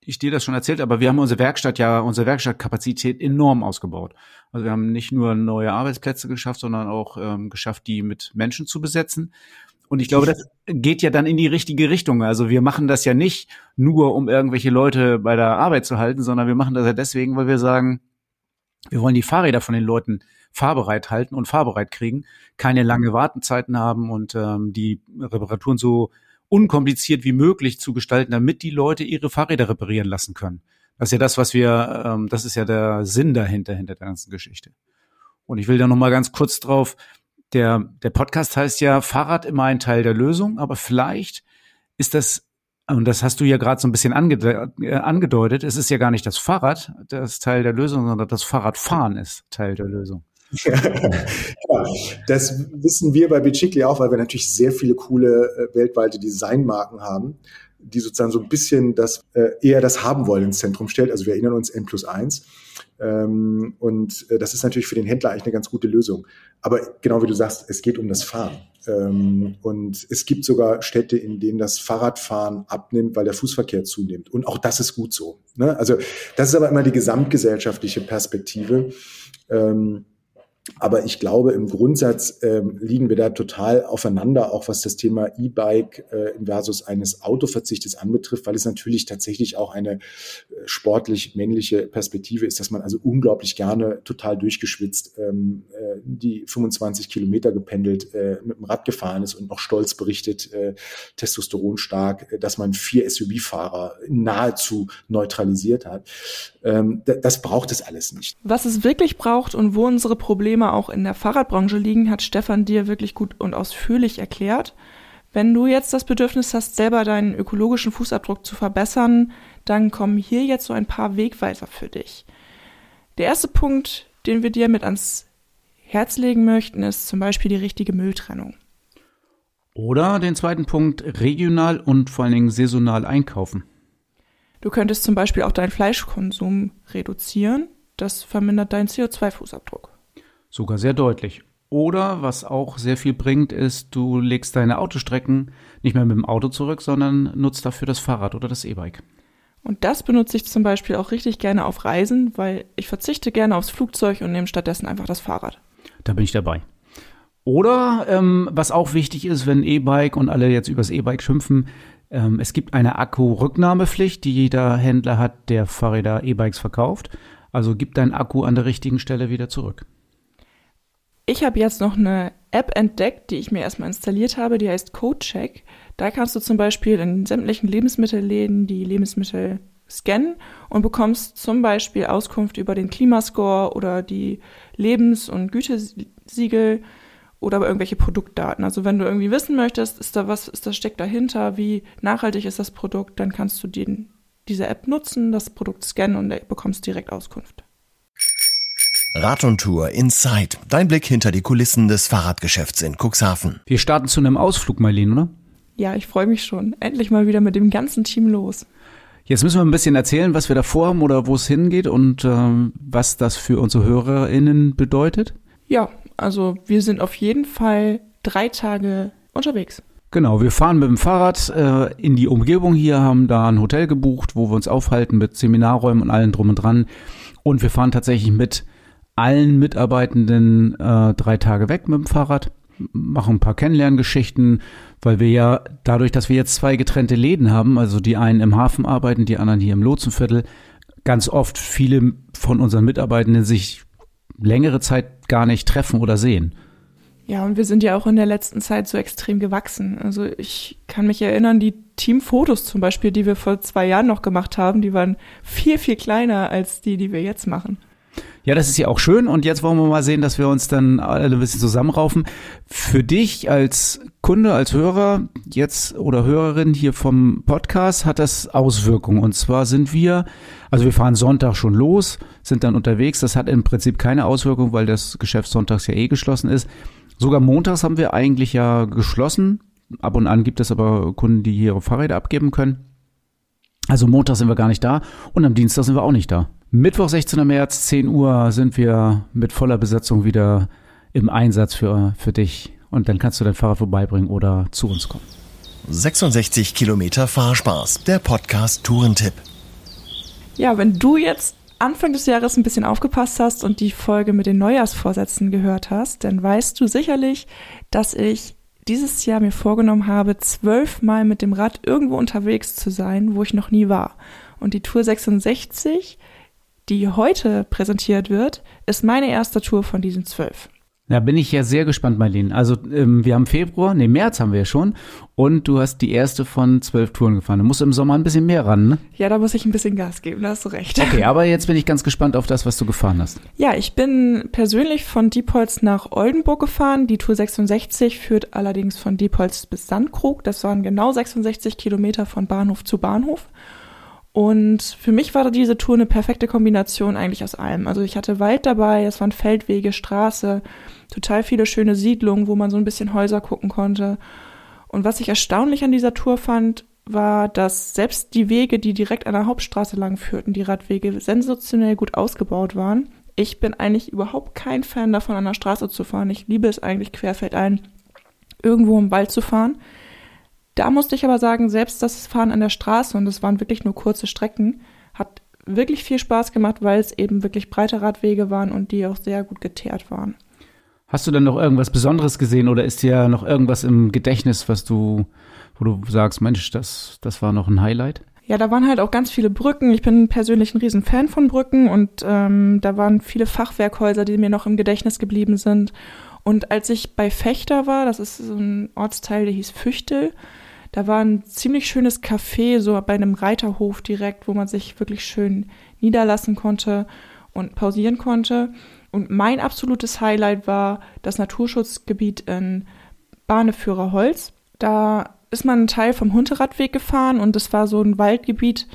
ich dir das schon erzählt, aber wir haben unsere Werkstatt ja, unsere Werkstattkapazität enorm ausgebaut. Also wir haben nicht nur neue Arbeitsplätze geschafft, sondern auch ähm, geschafft, die mit Menschen zu besetzen. Und ich glaube, das geht ja dann in die richtige Richtung. Also wir machen das ja nicht nur, um irgendwelche Leute bei der Arbeit zu halten, sondern wir machen das ja deswegen, weil wir sagen, wir wollen die Fahrräder von den Leuten fahrbereit halten und fahrbereit kriegen, keine lange Wartenzeiten haben und ähm, die Reparaturen so unkompliziert wie möglich zu gestalten, damit die Leute ihre Fahrräder reparieren lassen können. Das ist ja das, was wir, ähm, das ist ja der Sinn dahinter, hinter der ganzen Geschichte. Und ich will da noch mal ganz kurz drauf, der, der Podcast heißt ja Fahrrad immer ein Teil der Lösung, aber vielleicht ist das, und das hast du ja gerade so ein bisschen ange, äh, angedeutet, es ist ja gar nicht das Fahrrad das Teil der Lösung, sondern das Fahrradfahren ist Teil der Lösung. Ja, das wissen wir bei Bicicli auch, weil wir natürlich sehr viele coole äh, weltweite Designmarken haben, die sozusagen so ein bisschen das äh, eher das haben wollen ins Zentrum stellt. Also wir erinnern uns N plus eins. Ähm, und äh, das ist natürlich für den Händler eigentlich eine ganz gute Lösung. Aber genau wie du sagst, es geht um das Fahren. Ähm, und es gibt sogar Städte, in denen das Fahrradfahren abnimmt, weil der Fußverkehr zunimmt. Und auch das ist gut so. Ne? Also das ist aber immer die gesamtgesellschaftliche Perspektive. Ähm, aber ich glaube, im Grundsatz ähm, liegen wir da total aufeinander, auch was das Thema E-Bike äh, versus eines Autoverzichtes anbetrifft, weil es natürlich tatsächlich auch eine äh, sportlich männliche Perspektive ist, dass man also unglaublich gerne total durchgeschwitzt ähm, äh, die 25 Kilometer gependelt äh, mit dem Rad gefahren ist und noch stolz berichtet, äh, Testosteron stark, äh, dass man vier SUV-Fahrer nahezu neutralisiert hat. Ähm, das braucht es alles nicht. Was es wirklich braucht und wo unsere Probleme auch in der Fahrradbranche liegen, hat Stefan dir wirklich gut und ausführlich erklärt. Wenn du jetzt das Bedürfnis hast, selber deinen ökologischen Fußabdruck zu verbessern, dann kommen hier jetzt so ein paar Wegweiser für dich. Der erste Punkt, den wir dir mit ans Herz legen möchten, ist zum Beispiel die richtige Mülltrennung. Oder den zweiten Punkt, regional und vor allen Dingen saisonal einkaufen. Du könntest zum Beispiel auch deinen Fleischkonsum reduzieren. Das vermindert deinen CO2-Fußabdruck. Sogar sehr deutlich. Oder was auch sehr viel bringt, ist, du legst deine Autostrecken nicht mehr mit dem Auto zurück, sondern nutzt dafür das Fahrrad oder das E-Bike. Und das benutze ich zum Beispiel auch richtig gerne auf Reisen, weil ich verzichte gerne aufs Flugzeug und nehme stattdessen einfach das Fahrrad. Da bin ich dabei. Oder ähm, was auch wichtig ist, wenn E-Bike und alle jetzt übers E-Bike schimpfen, ähm, es gibt eine Akku-Rücknahmepflicht, die jeder Händler hat, der Fahrräder E-Bikes verkauft. Also gib deinen Akku an der richtigen Stelle wieder zurück. Ich habe jetzt noch eine App entdeckt, die ich mir erstmal installiert habe, die heißt CodeCheck. Da kannst du zum Beispiel in sämtlichen Lebensmittelläden die Lebensmittel scannen und bekommst zum Beispiel Auskunft über den Klimascore oder die Lebens- und Gütesiegel oder irgendwelche Produktdaten. Also wenn du irgendwie wissen möchtest, ist da was, ist das steckt dahinter, wie nachhaltig ist das Produkt, dann kannst du den, diese App nutzen, das Produkt scannen und bekommst direkt Auskunft. Rad und Tour Inside. Dein Blick hinter die Kulissen des Fahrradgeschäfts in Cuxhaven. Wir starten zu einem Ausflug, Marlene, oder? Ja, ich freue mich schon. Endlich mal wieder mit dem ganzen Team los. Jetzt müssen wir ein bisschen erzählen, was wir da vorhaben oder wo es hingeht und ähm, was das für unsere HörerInnen bedeutet. Ja, also wir sind auf jeden Fall drei Tage unterwegs. Genau, wir fahren mit dem Fahrrad äh, in die Umgebung hier, haben da ein Hotel gebucht, wo wir uns aufhalten mit Seminarräumen und allem drum und dran. Und wir fahren tatsächlich mit allen Mitarbeitenden äh, drei Tage weg mit dem Fahrrad, machen ein paar Kennenlerngeschichten, weil wir ja dadurch, dass wir jetzt zwei getrennte Läden haben, also die einen im Hafen arbeiten, die anderen hier im Lotsenviertel, ganz oft viele von unseren Mitarbeitenden sich längere Zeit gar nicht treffen oder sehen. Ja, und wir sind ja auch in der letzten Zeit so extrem gewachsen. Also ich kann mich erinnern, die Teamfotos zum Beispiel, die wir vor zwei Jahren noch gemacht haben, die waren viel, viel kleiner als die, die wir jetzt machen. Ja, das ist ja auch schön und jetzt wollen wir mal sehen, dass wir uns dann alle ein bisschen zusammenraufen. Für dich als Kunde, als Hörer jetzt oder Hörerin hier vom Podcast hat das Auswirkungen und zwar sind wir, also wir fahren Sonntag schon los, sind dann unterwegs. Das hat im Prinzip keine Auswirkung, weil das Geschäft sonntags ja eh geschlossen ist. Sogar montags haben wir eigentlich ja geschlossen. Ab und an gibt es aber Kunden, die ihre Fahrräder abgeben können. Also Montag sind wir gar nicht da und am Dienstag sind wir auch nicht da. Mittwoch, 16. März, 10 Uhr sind wir mit voller Besetzung wieder im Einsatz für, für dich. Und dann kannst du dein Fahrrad vorbeibringen oder zu uns kommen. 66 Kilometer Fahrspaß, der Podcast Tourentipp. Ja, wenn du jetzt Anfang des Jahres ein bisschen aufgepasst hast und die Folge mit den Neujahrsvorsätzen gehört hast, dann weißt du sicherlich, dass ich dieses Jahr mir vorgenommen habe, zwölfmal mit dem Rad irgendwo unterwegs zu sein, wo ich noch nie war. Und die Tour 66, die heute präsentiert wird, ist meine erste Tour von diesen zwölf. Da bin ich ja sehr gespannt, Marlene. Also ähm, wir haben Februar, nee, März haben wir ja schon und du hast die erste von zwölf Touren gefahren. Du musst im Sommer ein bisschen mehr ran, ne? Ja, da muss ich ein bisschen Gas geben, da hast du recht. Okay, aber jetzt bin ich ganz gespannt auf das, was du gefahren hast. Ja, ich bin persönlich von Diepholz nach Oldenburg gefahren. Die Tour 66 führt allerdings von Diepholz bis Sandkrug. Das waren genau 66 Kilometer von Bahnhof zu Bahnhof. Und für mich war diese Tour eine perfekte Kombination eigentlich aus allem. Also ich hatte Wald dabei, es waren Feldwege, Straße, total viele schöne Siedlungen, wo man so ein bisschen Häuser gucken konnte. Und was ich erstaunlich an dieser Tour fand, war, dass selbst die Wege, die direkt an der Hauptstraße lang führten, die Radwege, sensationell gut ausgebaut waren. Ich bin eigentlich überhaupt kein Fan davon, an der Straße zu fahren. Ich liebe es eigentlich querfeldein, irgendwo im Wald zu fahren. Da musste ich aber sagen, selbst das Fahren an der Straße, und es waren wirklich nur kurze Strecken, hat wirklich viel Spaß gemacht, weil es eben wirklich breite Radwege waren und die auch sehr gut geteert waren. Hast du denn noch irgendwas Besonderes gesehen oder ist dir noch irgendwas im Gedächtnis, was du, wo du sagst, Mensch, das, das war noch ein Highlight? Ja, da waren halt auch ganz viele Brücken. Ich bin persönlich ein Riesenfan von Brücken und ähm, da waren viele Fachwerkhäuser, die mir noch im Gedächtnis geblieben sind. Und als ich bei Fechter war, das ist so ein Ortsteil, der hieß Füchtel, da war ein ziemlich schönes Café, so bei einem Reiterhof direkt, wo man sich wirklich schön niederlassen konnte und pausieren konnte. Und mein absolutes Highlight war das Naturschutzgebiet in Bahneführerholz. Da ist man einen Teil vom Hunteradweg gefahren und es war so ein Waldgebiet,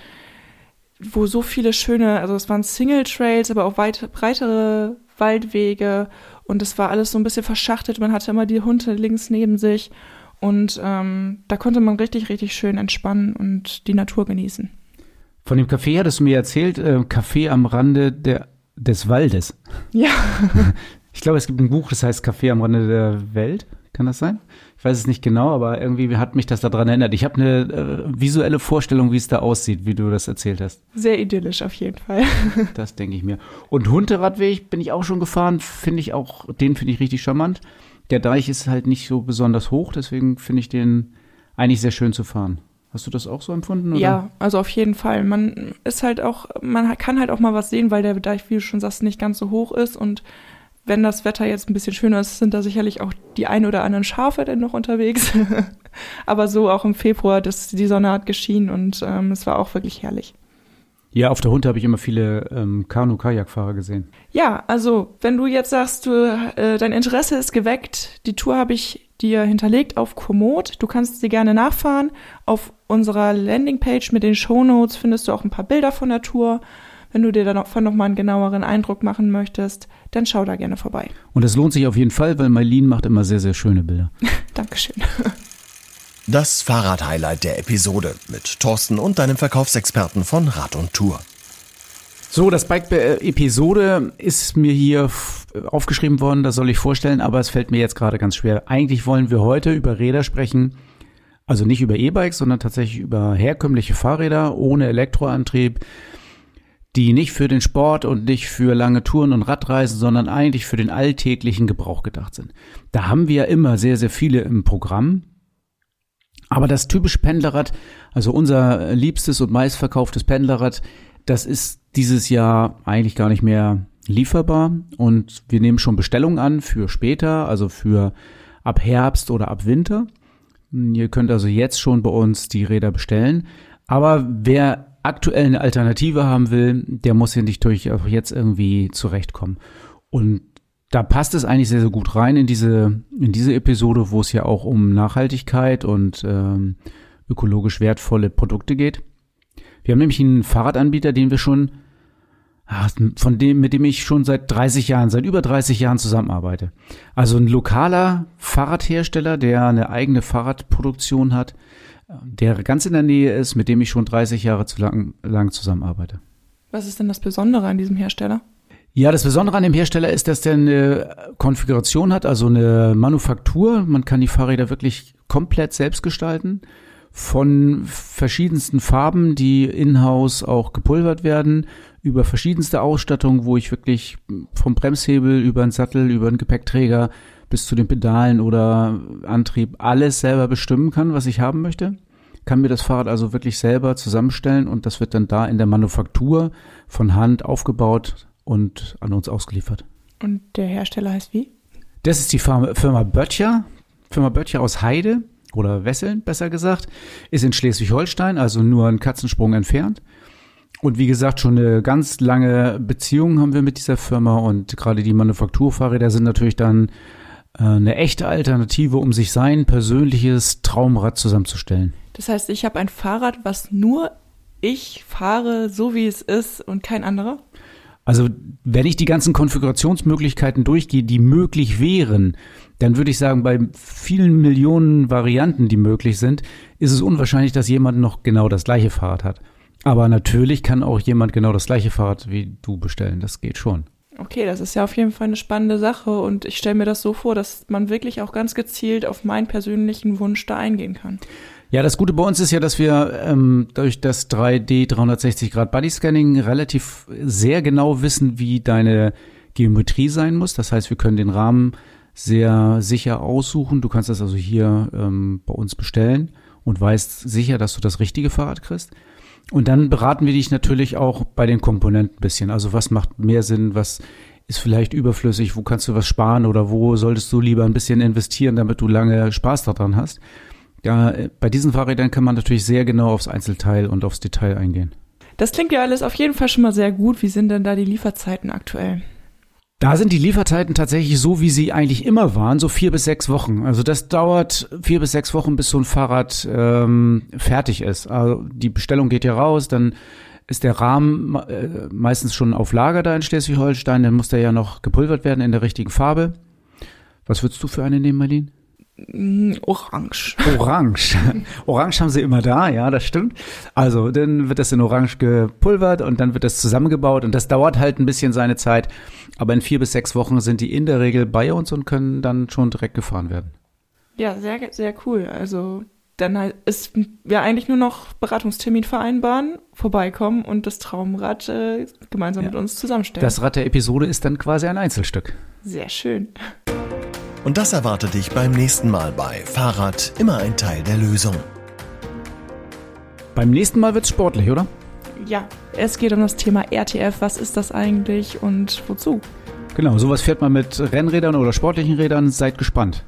wo so viele schöne, also es waren Single Trails, aber auch weit, breitere Waldwege und es war alles so ein bisschen verschachtet. Man hatte immer die Hunde links neben sich und ähm, da konnte man richtig, richtig schön entspannen und die Natur genießen. Von dem Café hattest du mir erzählt, äh, Café am Rande der, des Waldes. Ja. ich glaube, es gibt ein Buch, das heißt Café am Rande der Welt. Kann das sein? Ich weiß es nicht genau, aber irgendwie hat mich das daran erinnert. Ich habe eine äh, visuelle Vorstellung, wie es da aussieht, wie du das erzählt hast. Sehr idyllisch auf jeden Fall. das denke ich mir. Und Hunderadweg bin ich auch schon gefahren, finde ich auch, den finde ich richtig charmant der Deich ist halt nicht so besonders hoch, deswegen finde ich den eigentlich sehr schön zu fahren. Hast du das auch so empfunden? Oder? Ja, also auf jeden Fall. Man ist halt auch, man kann halt auch mal was sehen, weil der Deich, wie du schon sagst, nicht ganz so hoch ist und wenn das Wetter jetzt ein bisschen schöner ist, sind da sicherlich auch die ein oder anderen Schafe denn noch unterwegs. Aber so auch im Februar, das, die Sonne hat geschienen und ähm, es war auch wirklich herrlich. Ja, auf der Hunde habe ich immer viele ähm, Kanu-Kajakfahrer gesehen. Ja, also wenn du jetzt sagst, du, äh, dein Interesse ist geweckt, die Tour habe ich dir hinterlegt auf Komoot. Du kannst sie gerne nachfahren. Auf unserer Landingpage mit den Shownotes findest du auch ein paar Bilder von der Tour. Wenn du dir davon nochmal einen genaueren Eindruck machen möchtest, dann schau da gerne vorbei. Und es lohnt sich auf jeden Fall, weil Mailin macht immer sehr, sehr schöne Bilder. Dankeschön. Das Fahrrad-Highlight der Episode mit Thorsten und deinem Verkaufsexperten von Rad und Tour. So, das Bike-Episode ist mir hier aufgeschrieben worden, das soll ich vorstellen, aber es fällt mir jetzt gerade ganz schwer. Eigentlich wollen wir heute über Räder sprechen, also nicht über E-Bikes, sondern tatsächlich über herkömmliche Fahrräder ohne Elektroantrieb, die nicht für den Sport und nicht für lange Touren und Radreisen, sondern eigentlich für den alltäglichen Gebrauch gedacht sind. Da haben wir ja immer sehr, sehr viele im Programm. Aber das typische Pendlerrad, also unser liebstes und meistverkauftes Pendlerrad, das ist dieses Jahr eigentlich gar nicht mehr lieferbar und wir nehmen schon Bestellungen an für später, also für ab Herbst oder ab Winter. Ihr könnt also jetzt schon bei uns die Räder bestellen. Aber wer aktuell eine Alternative haben will, der muss hier nicht durch jetzt irgendwie zurechtkommen. Und da passt es eigentlich sehr, sehr gut rein in diese, in diese Episode, wo es ja auch um Nachhaltigkeit und ähm, ökologisch wertvolle Produkte geht. Wir haben nämlich einen Fahrradanbieter, den wir schon, von dem, mit dem ich schon seit 30 Jahren, seit über 30 Jahren zusammenarbeite. Also ein lokaler Fahrradhersteller, der eine eigene Fahrradproduktion hat, der ganz in der Nähe ist, mit dem ich schon 30 Jahre zu lang, lang zusammenarbeite. Was ist denn das Besondere an diesem Hersteller? Ja, das Besondere an dem Hersteller ist, dass der eine Konfiguration hat, also eine Manufaktur. Man kann die Fahrräder wirklich komplett selbst gestalten. von verschiedensten Farben, die in-house auch gepulvert werden, über verschiedenste Ausstattung, wo ich wirklich vom Bremshebel über den Sattel, über den Gepäckträger bis zu den Pedalen oder Antrieb alles selber bestimmen kann, was ich haben möchte. Kann mir das Fahrrad also wirklich selber zusammenstellen und das wird dann da in der Manufaktur von Hand aufgebaut und an uns ausgeliefert. Und der Hersteller heißt wie? Das ist die Firma Böttcher, Firma Böttcher aus Heide oder Wesseln, besser gesagt, ist in Schleswig-Holstein, also nur einen Katzensprung entfernt. Und wie gesagt, schon eine ganz lange Beziehung haben wir mit dieser Firma und gerade die Manufakturfahrräder sind natürlich dann äh, eine echte Alternative, um sich sein persönliches Traumrad zusammenzustellen. Das heißt, ich habe ein Fahrrad, was nur ich fahre, so wie es ist und kein anderer? Also wenn ich die ganzen Konfigurationsmöglichkeiten durchgehe, die möglich wären, dann würde ich sagen, bei vielen Millionen Varianten, die möglich sind, ist es unwahrscheinlich, dass jemand noch genau das gleiche Fahrrad hat. Aber natürlich kann auch jemand genau das gleiche Fahrrad wie du bestellen. Das geht schon. Okay, das ist ja auf jeden Fall eine spannende Sache und ich stelle mir das so vor, dass man wirklich auch ganz gezielt auf meinen persönlichen Wunsch da eingehen kann. Ja, das Gute bei uns ist ja, dass wir ähm, durch das 3D 360 Grad Body Scanning relativ sehr genau wissen, wie deine Geometrie sein muss. Das heißt, wir können den Rahmen sehr sicher aussuchen. Du kannst das also hier ähm, bei uns bestellen und weißt sicher, dass du das richtige Fahrrad kriegst. Und dann beraten wir dich natürlich auch bei den Komponenten ein bisschen. Also was macht mehr Sinn, was ist vielleicht überflüssig, wo kannst du was sparen oder wo solltest du lieber ein bisschen investieren, damit du lange Spaß daran hast. Ja, bei diesen Fahrrädern kann man natürlich sehr genau aufs Einzelteil und aufs Detail eingehen. Das klingt ja alles auf jeden Fall schon mal sehr gut. Wie sind denn da die Lieferzeiten aktuell? Da sind die Lieferzeiten tatsächlich so, wie sie eigentlich immer waren, so vier bis sechs Wochen. Also das dauert vier bis sechs Wochen, bis so ein Fahrrad ähm, fertig ist. Also die Bestellung geht ja raus, dann ist der Rahmen äh, meistens schon auf Lager da in Schleswig-Holstein, dann muss der ja noch gepulvert werden in der richtigen Farbe. Was würdest du für eine nehmen, Marlene? Mm, orange. Orange. Orange haben sie immer da, ja, das stimmt. Also, dann wird das in Orange gepulvert und dann wird das zusammengebaut und das dauert halt ein bisschen seine Zeit. Aber in vier bis sechs Wochen sind die in der Regel bei uns und können dann schon direkt gefahren werden. Ja, sehr, sehr cool. Also, dann ist ja eigentlich nur noch Beratungstermin vereinbaren, vorbeikommen und das Traumrad äh, gemeinsam ja. mit uns zusammenstellen. Das Rad der Episode ist dann quasi ein Einzelstück. Sehr schön. Und das erwartet dich beim nächsten Mal bei Fahrrad immer ein Teil der Lösung. Beim nächsten Mal wird's sportlich, oder? Ja, es geht um das Thema RTF. Was ist das eigentlich und wozu? Genau, sowas fährt man mit Rennrädern oder sportlichen Rädern. Seid gespannt.